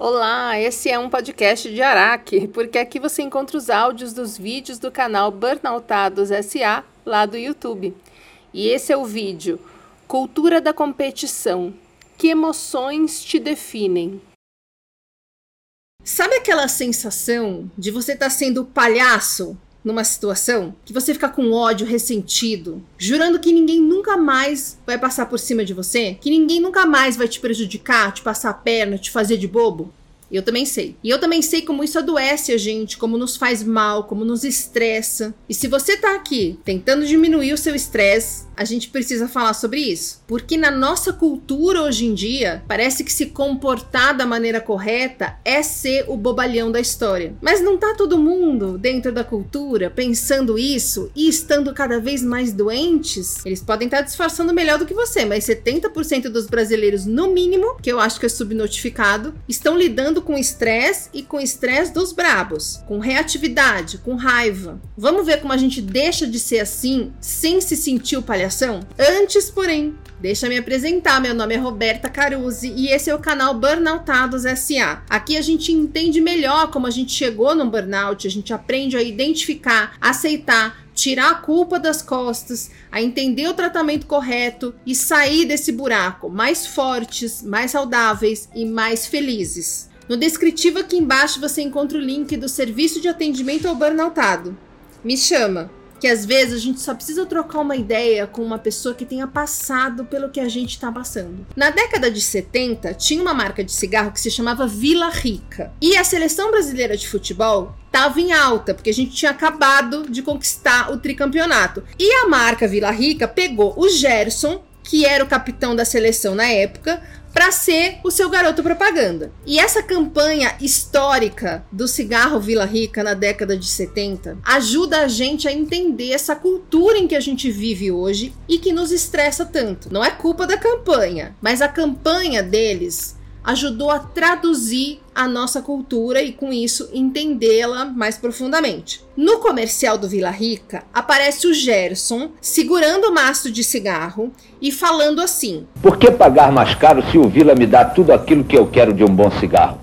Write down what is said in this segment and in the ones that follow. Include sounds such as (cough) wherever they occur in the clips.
Olá, esse é um podcast de Araque, porque aqui você encontra os áudios dos vídeos do canal Burnoutados SA lá do YouTube. E esse é o vídeo Cultura da Competição. Que emoções te definem? Sabe aquela sensação de você estar tá sendo palhaço numa situação que você fica com ódio, ressentido, jurando que ninguém nunca mais vai passar por cima de você, que ninguém nunca mais vai te prejudicar, te passar a perna, te fazer de bobo? Eu também sei. E eu também sei como isso adoece a gente, como nos faz mal, como nos estressa. E se você tá aqui tentando diminuir o seu estresse, a gente precisa falar sobre isso. Porque na nossa cultura hoje em dia, parece que se comportar da maneira correta é ser o bobalhão da história. Mas não tá todo mundo dentro da cultura pensando isso e estando cada vez mais doentes? Eles podem estar tá disfarçando melhor do que você, mas 70% dos brasileiros, no mínimo, que eu acho que é subnotificado, estão lidando com estresse e com estresse dos brabos, com reatividade, com raiva. Vamos ver como a gente deixa de ser assim sem se sentir o palhaço Antes, porém, Deixa me apresentar, meu nome é Roberta Caruzzi e esse é o canal Burnoutados SA. Aqui a gente entende melhor como a gente chegou no burnout, a gente aprende a identificar, aceitar, tirar a culpa das costas, a entender o tratamento correto e sair desse buraco mais fortes, mais saudáveis e mais felizes. No descritivo aqui embaixo você encontra o link do serviço de atendimento ao burnoutado. Me chama! Que às vezes a gente só precisa trocar uma ideia com uma pessoa que tenha passado pelo que a gente está passando. Na década de 70, tinha uma marca de cigarro que se chamava Vila Rica. E a seleção brasileira de futebol estava em alta, porque a gente tinha acabado de conquistar o tricampeonato. E a marca Vila Rica pegou o Gerson, que era o capitão da seleção na época, para ser o seu garoto propaganda. E essa campanha histórica do cigarro Vila Rica na década de 70 ajuda a gente a entender essa cultura em que a gente vive hoje e que nos estressa tanto. Não é culpa da campanha, mas a campanha deles ajudou a traduzir a nossa cultura e com isso entendê-la mais profundamente. No comercial do Vila Rica aparece o Gerson segurando o maço de cigarro e falando assim: Por que pagar mais caro se o Vila me dá tudo aquilo que eu quero de um bom cigarro?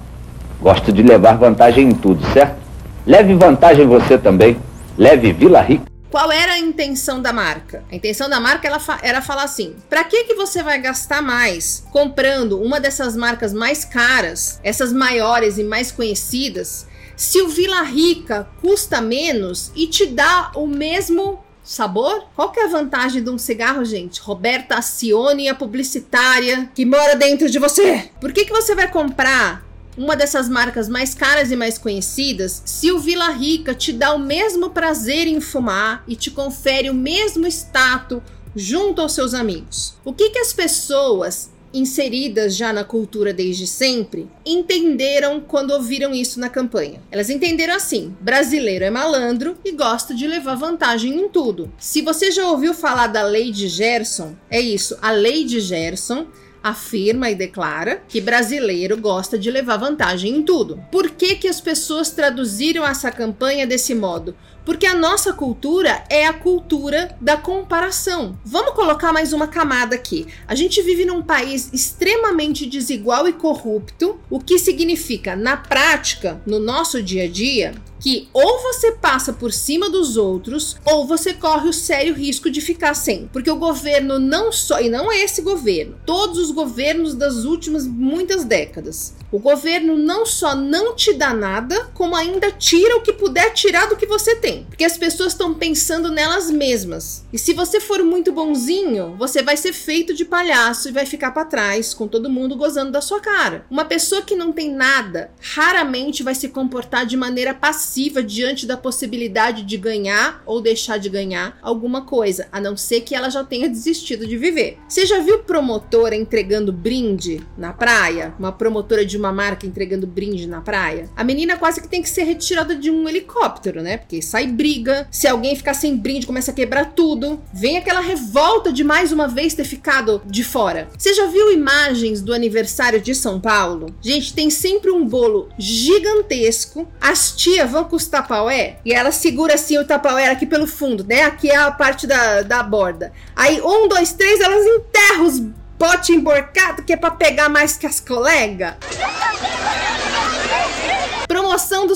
Gosto de levar vantagem em tudo, certo? Leve vantagem você também. Leve Vila Rica. Qual era a intenção da marca? A intenção da marca ela fa era falar assim: para que que você vai gastar mais comprando uma dessas marcas mais caras, essas maiores e mais conhecidas, se o Vila Rica custa menos e te dá o mesmo sabor? Qual que é a vantagem de um cigarro, gente? Roberta Acione, a publicitária que mora dentro de você. Por que que você vai comprar uma dessas marcas mais caras e mais conhecidas, se o Vila Rica te dá o mesmo prazer em fumar e te confere o mesmo status junto aos seus amigos. O que, que as pessoas inseridas já na cultura desde sempre, entenderam quando ouviram isso na campanha. Elas entenderam assim: brasileiro é malandro e gosta de levar vantagem em tudo. Se você já ouviu falar da lei de Gerson, é isso, a lei de Gerson afirma e declara que brasileiro gosta de levar vantagem em tudo. Por que, que as pessoas traduziram essa campanha desse modo? Porque a nossa cultura é a cultura da comparação. Vamos colocar mais uma camada aqui. A gente vive num país extremamente desigual e corrupto, o que significa, na prática, no nosso dia a dia, que ou você passa por cima dos outros ou você corre o sério risco de ficar sem. Porque o governo não só, e não é esse governo, todos os governos das últimas muitas décadas, o governo não só não te dá nada, como ainda tira o que puder tirar do que você tem. Porque as pessoas estão pensando nelas mesmas. E se você for muito bonzinho, você vai ser feito de palhaço e vai ficar para trás, com todo mundo gozando da sua cara. Uma pessoa que não tem nada, raramente vai se comportar de maneira passiva diante da possibilidade de ganhar ou deixar de ganhar alguma coisa, a não ser que ela já tenha desistido de viver. Você já viu promotora entregando brinde na praia? Uma promotora de de uma marca entregando brinde na praia, a menina quase que tem que ser retirada de um helicóptero, né? Porque sai briga, se alguém ficar sem brinde, começa a quebrar tudo. Vem aquela revolta de mais uma vez ter ficado de fora. Você já viu imagens do aniversário de São Paulo? Gente, tem sempre um bolo gigantesco. As tias vão com os tapaué e ela segura assim o tapaué aqui pelo fundo, né? Aqui é a parte da, da borda. Aí, um, dois, três, elas enterram os pote emborcado que é pra pegar mais que as colegas.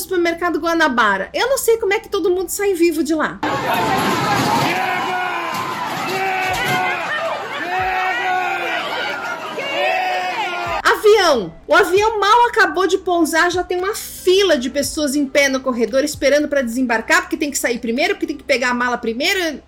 supermercado Guanabara. Eu não sei como é que todo mundo sai vivo de lá. Avião. O avião mal acabou de pousar, já tem uma fila de pessoas em pé no corredor esperando para desembarcar, porque tem que sair primeiro, porque tem que pegar a mala primeiro.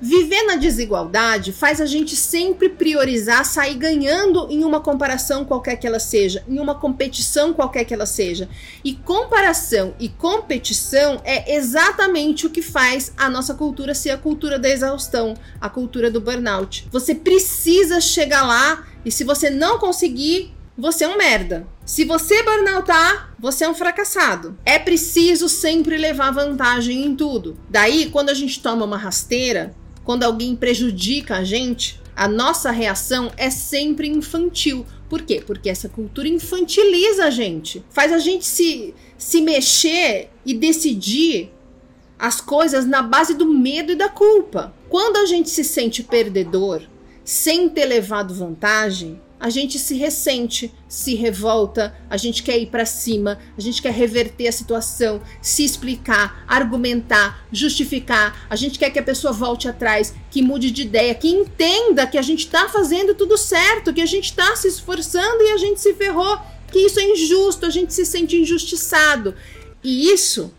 Viver na desigualdade faz a gente sempre priorizar sair ganhando em uma comparação qualquer que ela seja, em uma competição qualquer que ela seja. E comparação e competição é exatamente o que faz a nossa cultura ser a cultura da exaustão, a cultura do burnout. Você precisa chegar lá e se você não conseguir, você é um merda. Se você burnoutar, você é um fracassado. É preciso sempre levar vantagem em tudo. Daí, quando a gente toma uma rasteira, quando alguém prejudica a gente, a nossa reação é sempre infantil. Por quê? Porque essa cultura infantiliza a gente, faz a gente se, se mexer e decidir as coisas na base do medo e da culpa. Quando a gente se sente perdedor, sem ter levado vantagem, a gente se ressente, se revolta, a gente quer ir para cima, a gente quer reverter a situação, se explicar, argumentar, justificar, a gente quer que a pessoa volte atrás, que mude de ideia, que entenda que a gente está fazendo tudo certo, que a gente está se esforçando e a gente se ferrou, que isso é injusto, a gente se sente injustiçado. E isso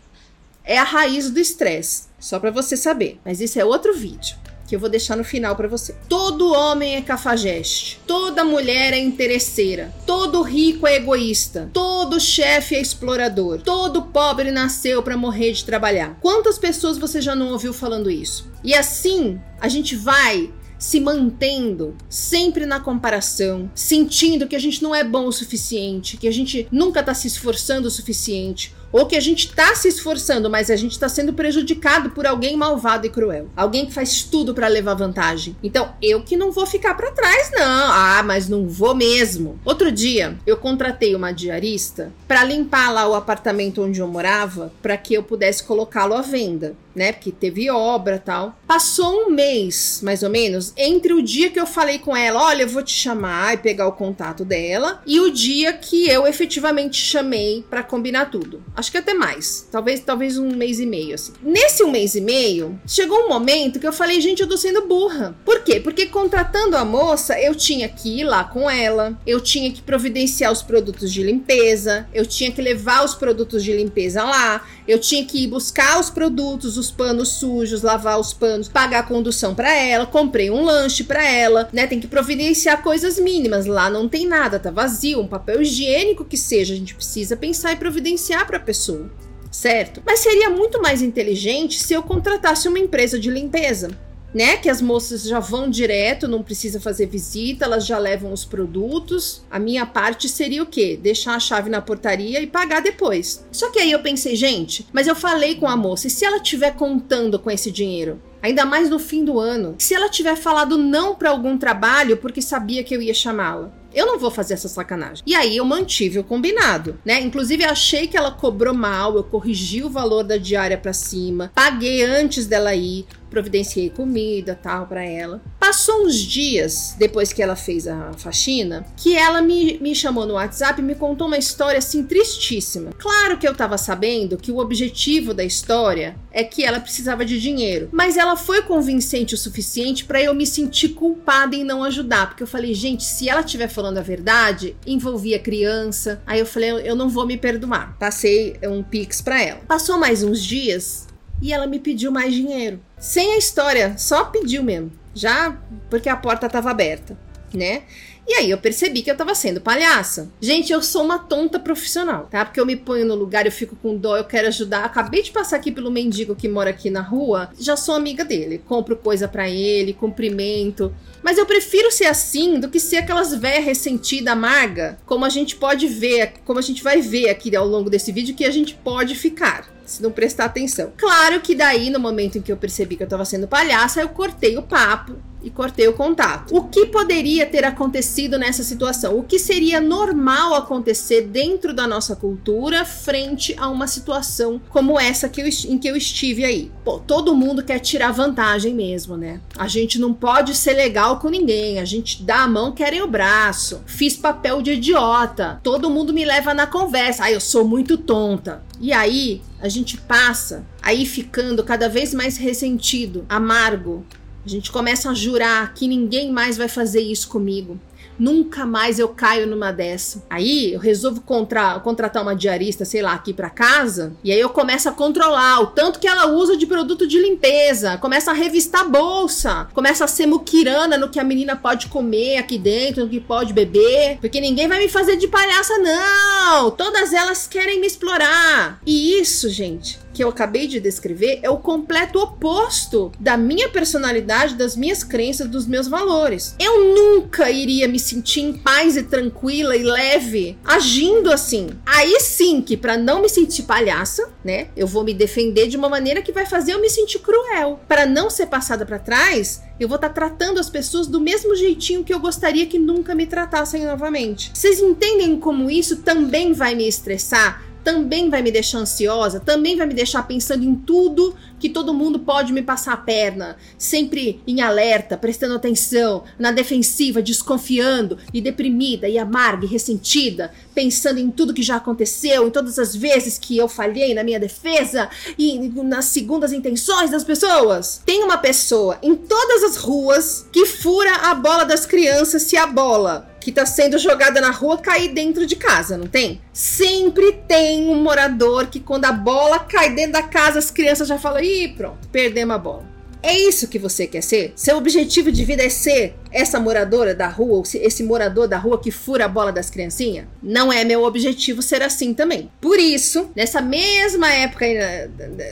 é a raiz do estresse, só para você saber, mas isso é outro vídeo que eu vou deixar no final para você. Todo homem é cafajeste, toda mulher é interesseira, todo rico é egoísta, todo chefe é explorador, todo pobre nasceu para morrer de trabalhar. Quantas pessoas você já não ouviu falando isso? E assim, a gente vai se mantendo sempre na comparação, sentindo que a gente não é bom o suficiente, que a gente nunca está se esforçando o suficiente, ou que a gente está se esforçando, mas a gente está sendo prejudicado por alguém malvado e cruel. Alguém que faz tudo para levar vantagem. Então, eu que não vou ficar para trás, não. Ah, mas não vou mesmo. Outro dia, eu contratei uma diarista para limpar lá o apartamento onde eu morava, para que eu pudesse colocá-lo à venda né? Porque teve obra tal. Passou um mês, mais ou menos, entre o dia que eu falei com ela, olha, eu vou te chamar e pegar o contato dela, e o dia que eu efetivamente chamei para combinar tudo. Acho que até mais. Talvez, talvez um mês e meio, assim. Nesse um mês e meio, chegou um momento que eu falei, gente, eu tô sendo burra. Por quê? Porque contratando a moça, eu tinha que ir lá com ela, eu tinha que providenciar os produtos de limpeza, eu tinha que levar os produtos de limpeza lá, eu tinha que ir buscar os produtos, os panos sujos, lavar os panos, pagar a condução para ela, comprei um lanche para ela, né? Tem que providenciar coisas mínimas. Lá não tem nada, tá vazio, um papel higiênico que seja, a gente precisa pensar e providenciar para a pessoa. Certo? Mas seria muito mais inteligente se eu contratasse uma empresa de limpeza né? Que as moças já vão direto, não precisa fazer visita, elas já levam os produtos. A minha parte seria o quê? Deixar a chave na portaria e pagar depois. Só que aí eu pensei, gente, mas eu falei com a moça, e se ela estiver contando com esse dinheiro? Ainda mais no fim do ano. Se ela tiver falado não para algum trabalho porque sabia que eu ia chamá-la. Eu não vou fazer essa sacanagem. E aí eu mantive o combinado, né? Inclusive achei que ela cobrou mal, eu corrigi o valor da diária para cima, paguei antes dela ir, providenciei comida, tal para ela. Passou uns dias depois que ela fez a faxina, que ela me, me chamou no WhatsApp e me contou uma história assim tristíssima. Claro que eu tava sabendo que o objetivo da história é que ela precisava de dinheiro, mas ela foi convincente o suficiente para eu me sentir culpada em não ajudar, porque eu falei, gente, se ela estiver falando a verdade, envolvia criança. Aí eu falei, eu não vou me perdoar. Passei um pix para ela. Passou mais uns dias e ela me pediu mais dinheiro. Sem a história, só pediu mesmo. Já porque a porta estava aberta, né? E aí eu percebi que eu tava sendo palhaça. Gente, eu sou uma tonta profissional, tá? Porque eu me ponho no lugar, eu fico com dó, eu quero ajudar. Acabei de passar aqui pelo mendigo que mora aqui na rua, já sou amiga dele. Compro coisa para ele, cumprimento. Mas eu prefiro ser assim do que ser aquelas véia ressentida, amarga, como a gente pode ver, como a gente vai ver aqui ao longo desse vídeo que a gente pode ficar se não prestar atenção. Claro que daí, no momento em que eu percebi que eu tava sendo palhaça, eu cortei o papo e cortei o contato. O que poderia ter acontecido nessa situação? O que seria normal acontecer dentro da nossa cultura frente a uma situação como essa que eu, em que eu estive aí? Pô, todo mundo quer tirar vantagem mesmo, né? A gente não pode ser legal com ninguém, a gente dá a mão, querem o braço. Fiz papel de idiota, todo mundo me leva na conversa. Ah, eu sou muito tonta. E aí, a gente passa aí ficando cada vez mais ressentido, amargo. A gente começa a jurar que ninguém mais vai fazer isso comigo. Nunca mais eu caio numa dessa. Aí eu resolvo contra, contratar uma diarista, sei lá, aqui para casa. E aí eu começo a controlar o tanto que ela usa de produto de limpeza. Começa a revistar a bolsa. Começa a ser muquirana no que a menina pode comer aqui dentro, no que pode beber. Porque ninguém vai me fazer de palhaça, não. Todas elas querem me explorar. E isso, gente, que eu acabei de descrever é o completo oposto da minha personalidade, das minhas crenças, dos meus valores. Eu nunca iria me sentir em paz e tranquila e leve agindo assim. Aí sim que para não me sentir palhaça, né, eu vou me defender de uma maneira que vai fazer eu me sentir cruel. Para não ser passada para trás, eu vou estar tá tratando as pessoas do mesmo jeitinho que eu gostaria que nunca me tratassem novamente. Vocês entendem como isso também vai me estressar? Também vai me deixar ansiosa, também vai me deixar pensando em tudo que todo mundo pode me passar a perna, sempre em alerta, prestando atenção, na defensiva, desconfiando e deprimida e amarga e ressentida, pensando em tudo que já aconteceu, em todas as vezes que eu falhei na minha defesa e nas segundas intenções das pessoas. Tem uma pessoa em todas as ruas que fura a bola das crianças se a bola que está sendo jogada na rua cair dentro de casa, não tem? Sempre tem um morador que quando a bola cai dentro da casa, as crianças já falam: "Ih, pronto, perdemos a bola". É isso que você quer ser? Seu objetivo de vida é ser essa moradora da rua, ou esse morador da rua que fura a bola das criancinhas? Não é meu objetivo ser assim também. Por isso, nessa mesma época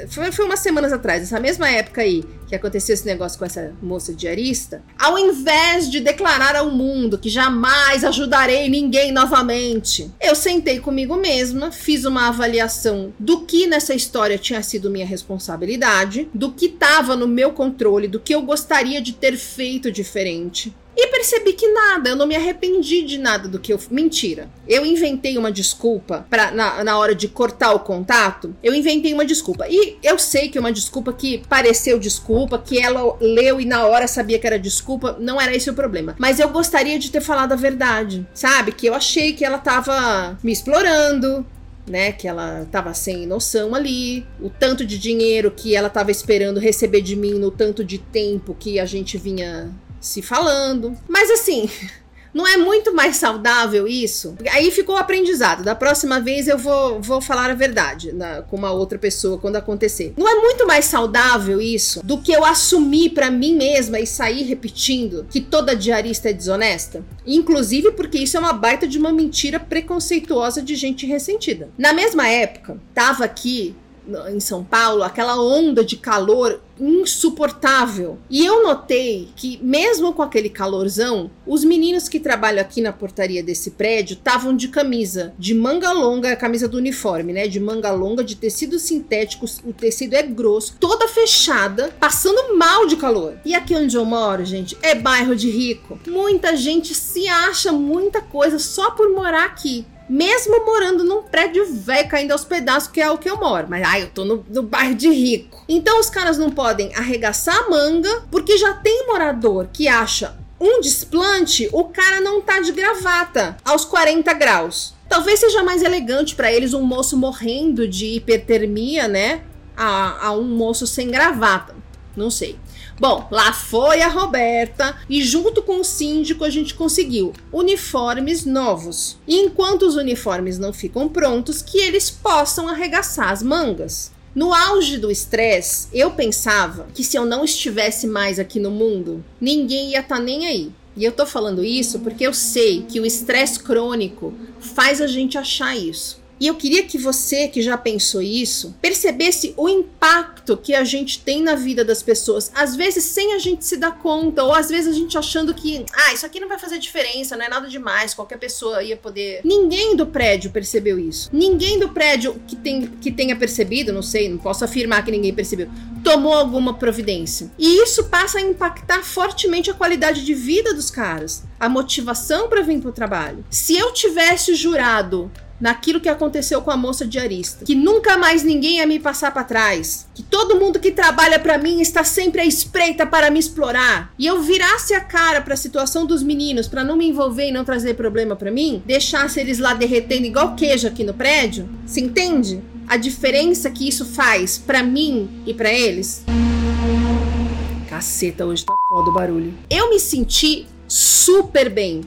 foi, foi umas semanas atrás, nessa mesma época aí que aconteceu esse negócio com essa moça diarista, ao invés de declarar ao mundo que jamais ajudarei ninguém novamente, eu sentei comigo mesma, fiz uma avaliação do que nessa história tinha sido minha responsabilidade, do que estava no meu controle, do que eu gostaria de ter feito diferente. E percebi que nada, eu não me arrependi de nada do que eu. Mentira. Eu inventei uma desculpa pra, na, na hora de cortar o contato. Eu inventei uma desculpa. E eu sei que é uma desculpa que pareceu desculpa, que ela leu e na hora sabia que era desculpa. Não era esse o problema. Mas eu gostaria de ter falado a verdade. Sabe? Que eu achei que ela tava me explorando, né, que ela tava sem noção ali, o tanto de dinheiro que ela tava esperando receber de mim no tanto de tempo que a gente vinha se falando. Mas assim, (laughs) não é muito mais saudável isso? Aí ficou o aprendizado. Da próxima vez eu vou, vou falar a verdade na, com uma outra pessoa quando acontecer. Não é muito mais saudável isso do que eu assumir para mim mesma e sair repetindo que toda diarista é desonesta? Inclusive porque isso é uma baita de uma mentira preconceituosa de gente ressentida. Na mesma época, tava aqui em São Paulo, aquela onda de calor insuportável. E eu notei que, mesmo com aquele calorzão, os meninos que trabalham aqui na portaria desse prédio estavam de camisa, de manga longa, a camisa do uniforme, né? De manga longa, de tecido sintético, o tecido é grosso, toda fechada, passando mal de calor. E aqui onde eu moro, gente, é bairro de rico. Muita gente se acha muita coisa só por morar aqui mesmo morando num prédio velho caindo aos pedaços, que é o que eu moro. Mas ai, eu tô no, no bairro de rico. Então os caras não podem arregaçar a manga, porque já tem morador que acha um desplante, o cara não tá de gravata aos 40 graus. Talvez seja mais elegante para eles um moço morrendo de hipertermia, né? A, a um moço sem gravata. Não sei. Bom, lá foi a Roberta e junto com o síndico a gente conseguiu uniformes novos. E enquanto os uniformes não ficam prontos, que eles possam arregaçar as mangas. No auge do estresse, eu pensava que se eu não estivesse mais aqui no mundo, ninguém ia estar tá nem aí. E eu tô falando isso porque eu sei que o estresse crônico faz a gente achar isso. E eu queria que você, que já pensou isso, percebesse o impacto que a gente tem na vida das pessoas, às vezes sem a gente se dar conta, ou às vezes a gente achando que, ah, isso aqui não vai fazer diferença, não é nada demais, qualquer pessoa ia poder. Ninguém do prédio percebeu isso. Ninguém do prédio que, tem, que tenha percebido, não sei, não posso afirmar que ninguém percebeu, tomou alguma providência. E isso passa a impactar fortemente a qualidade de vida dos caras, a motivação para vir pro trabalho. Se eu tivesse jurado naquilo que aconteceu com a moça diarista, que nunca mais ninguém ia me passar para trás, que todo mundo que trabalha para mim está sempre à espreita para me explorar, e eu virasse a cara para a situação dos meninos para não me envolver e não trazer problema para mim, deixasse eles lá derretendo igual queijo aqui no prédio, se entende? a diferença que isso faz para mim e para eles? Caceta, hoje tá foda o barulho. Eu me senti super bem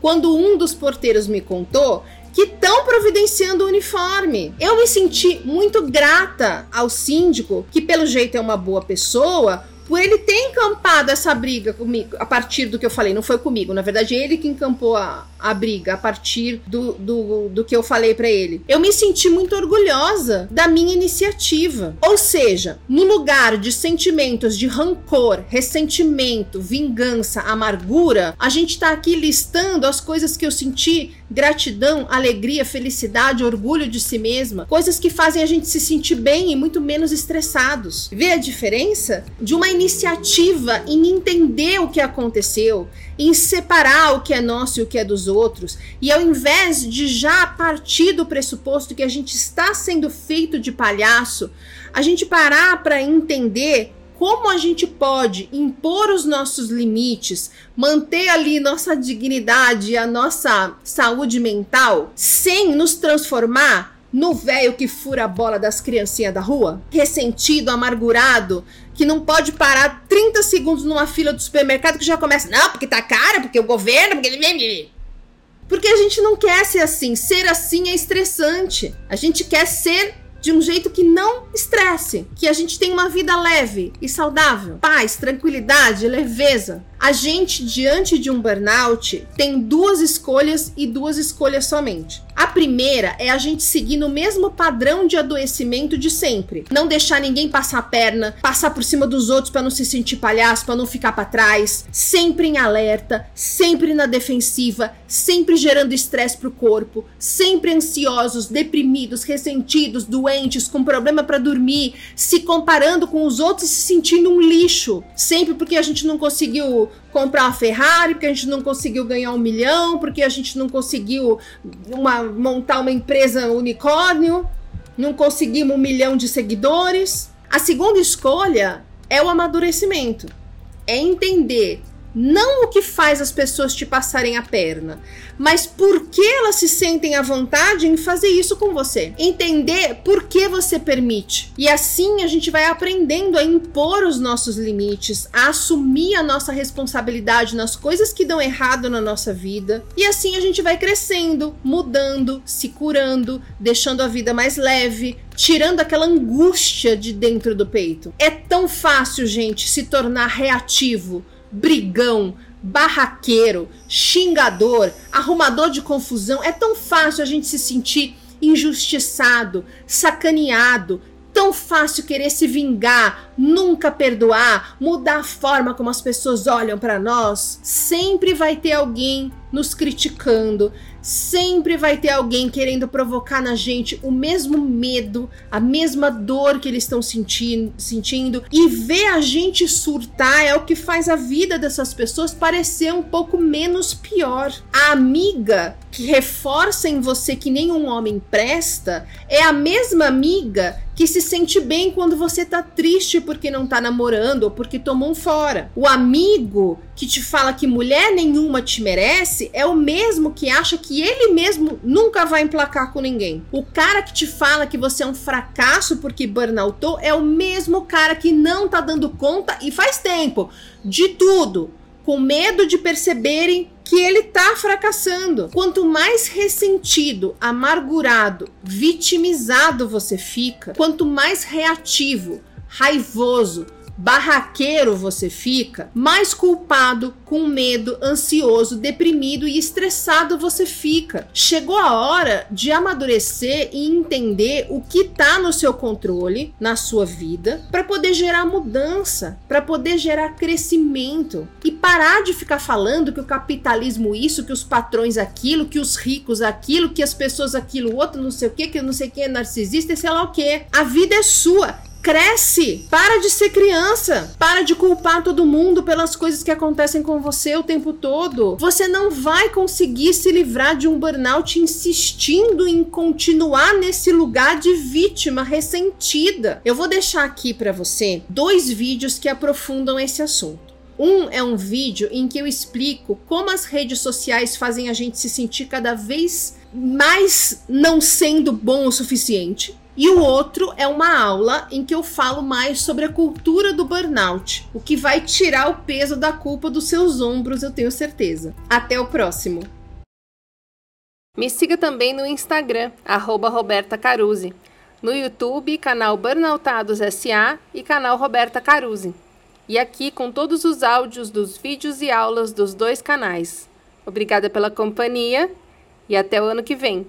quando um dos porteiros me contou que estão providenciando o uniforme. Eu me senti muito grata ao síndico, que pelo jeito é uma boa pessoa, por ele ter encampado essa briga comigo, a partir do que eu falei, não foi comigo, na verdade ele que encampou a, a briga a partir do, do, do que eu falei para ele. Eu me senti muito orgulhosa da minha iniciativa. Ou seja, no lugar de sentimentos de rancor, ressentimento, vingança, amargura, a gente tá aqui listando as coisas que eu senti gratidão, alegria, felicidade, orgulho de si mesma, coisas que fazem a gente se sentir bem e muito menos estressados. Vê a diferença de uma iniciativa em entender o que aconteceu, em separar o que é nosso e o que é dos outros, e ao invés de já partir do pressuposto que a gente está sendo feito de palhaço, a gente parar para entender como a gente pode impor os nossos limites, manter ali nossa dignidade, a nossa saúde mental, sem nos transformar no velho que fura a bola das criancinhas da rua? Ressentido, amargurado, que não pode parar 30 segundos numa fila do supermercado que já começa, não, porque tá caro, porque o governo, porque ele. Porque a gente não quer ser assim. Ser assim é estressante. A gente quer ser de um jeito que não estresse, que a gente tenha uma vida leve e saudável, paz, tranquilidade, leveza. A gente, diante de um burnout, tem duas escolhas e duas escolhas somente. A primeira é a gente seguir no mesmo padrão de adoecimento de sempre. Não deixar ninguém passar a perna, passar por cima dos outros para não se sentir palhaço, para não ficar para trás, sempre em alerta, sempre na defensiva, sempre gerando estresse pro corpo, sempre ansiosos, deprimidos, ressentidos, doentes, com problema para dormir, se comparando com os outros e se sentindo um lixo, sempre porque a gente não conseguiu comprar uma Ferrari, porque a gente não conseguiu ganhar um milhão, porque a gente não conseguiu uma, montar uma empresa unicórnio, não conseguimos um milhão de seguidores. A segunda escolha é o amadurecimento. É entender não o que faz as pessoas te passarem a perna, mas por que elas se sentem à vontade em fazer isso com você. Entender por que você permite. E assim a gente vai aprendendo a impor os nossos limites, a assumir a nossa responsabilidade nas coisas que dão errado na nossa vida. E assim a gente vai crescendo, mudando, se curando, deixando a vida mais leve, tirando aquela angústia de dentro do peito. É tão fácil, gente, se tornar reativo brigão, barraqueiro, xingador, arrumador de confusão. É tão fácil a gente se sentir injustiçado, sacaneado, tão fácil querer se vingar, nunca perdoar, mudar a forma como as pessoas olham para nós. Sempre vai ter alguém nos criticando, Sempre vai ter alguém querendo provocar na gente o mesmo medo, a mesma dor que eles estão sentindo, sentindo. E ver a gente surtar é o que faz a vida dessas pessoas parecer um pouco menos pior. A amiga que reforça em você que nenhum homem presta é a mesma amiga que se sente bem quando você tá triste porque não tá namorando ou porque tomou um fora. O amigo que te fala que mulher nenhuma te merece é o mesmo que acha que ele mesmo nunca vai emplacar com ninguém. O cara que te fala que você é um fracasso porque burnoutou é o mesmo cara que não tá dando conta e faz tempo de tudo, com medo de perceberem que ele tá fracassando. Quanto mais ressentido, amargurado, vitimizado você fica, quanto mais reativo, raivoso, barraqueiro você fica, mais culpado, com medo, ansioso, deprimido e estressado você fica. Chegou a hora de amadurecer e entender o que está no seu controle, na sua vida, para poder gerar mudança, para poder gerar crescimento e parar de ficar falando que o capitalismo isso, que os patrões aquilo, que os ricos aquilo, que as pessoas aquilo, outro não sei o que, que não sei quem é narcisista sei lá o que. A vida é sua Cresce! Para de ser criança! Para de culpar todo mundo pelas coisas que acontecem com você o tempo todo. Você não vai conseguir se livrar de um burnout insistindo em continuar nesse lugar de vítima ressentida. Eu vou deixar aqui para você dois vídeos que aprofundam esse assunto. Um é um vídeo em que eu explico como as redes sociais fazem a gente se sentir cada vez mas não sendo bom o suficiente. E o outro é uma aula em que eu falo mais sobre a cultura do burnout, o que vai tirar o peso da culpa dos seus ombros, eu tenho certeza. Até o próximo. Me siga também no Instagram, arroba Roberta Caruzzi. No YouTube, canal Burnoutados SA e canal Roberta Caruzzi. E aqui com todos os áudios dos vídeos e aulas dos dois canais. Obrigada pela companhia e até o ano que vem.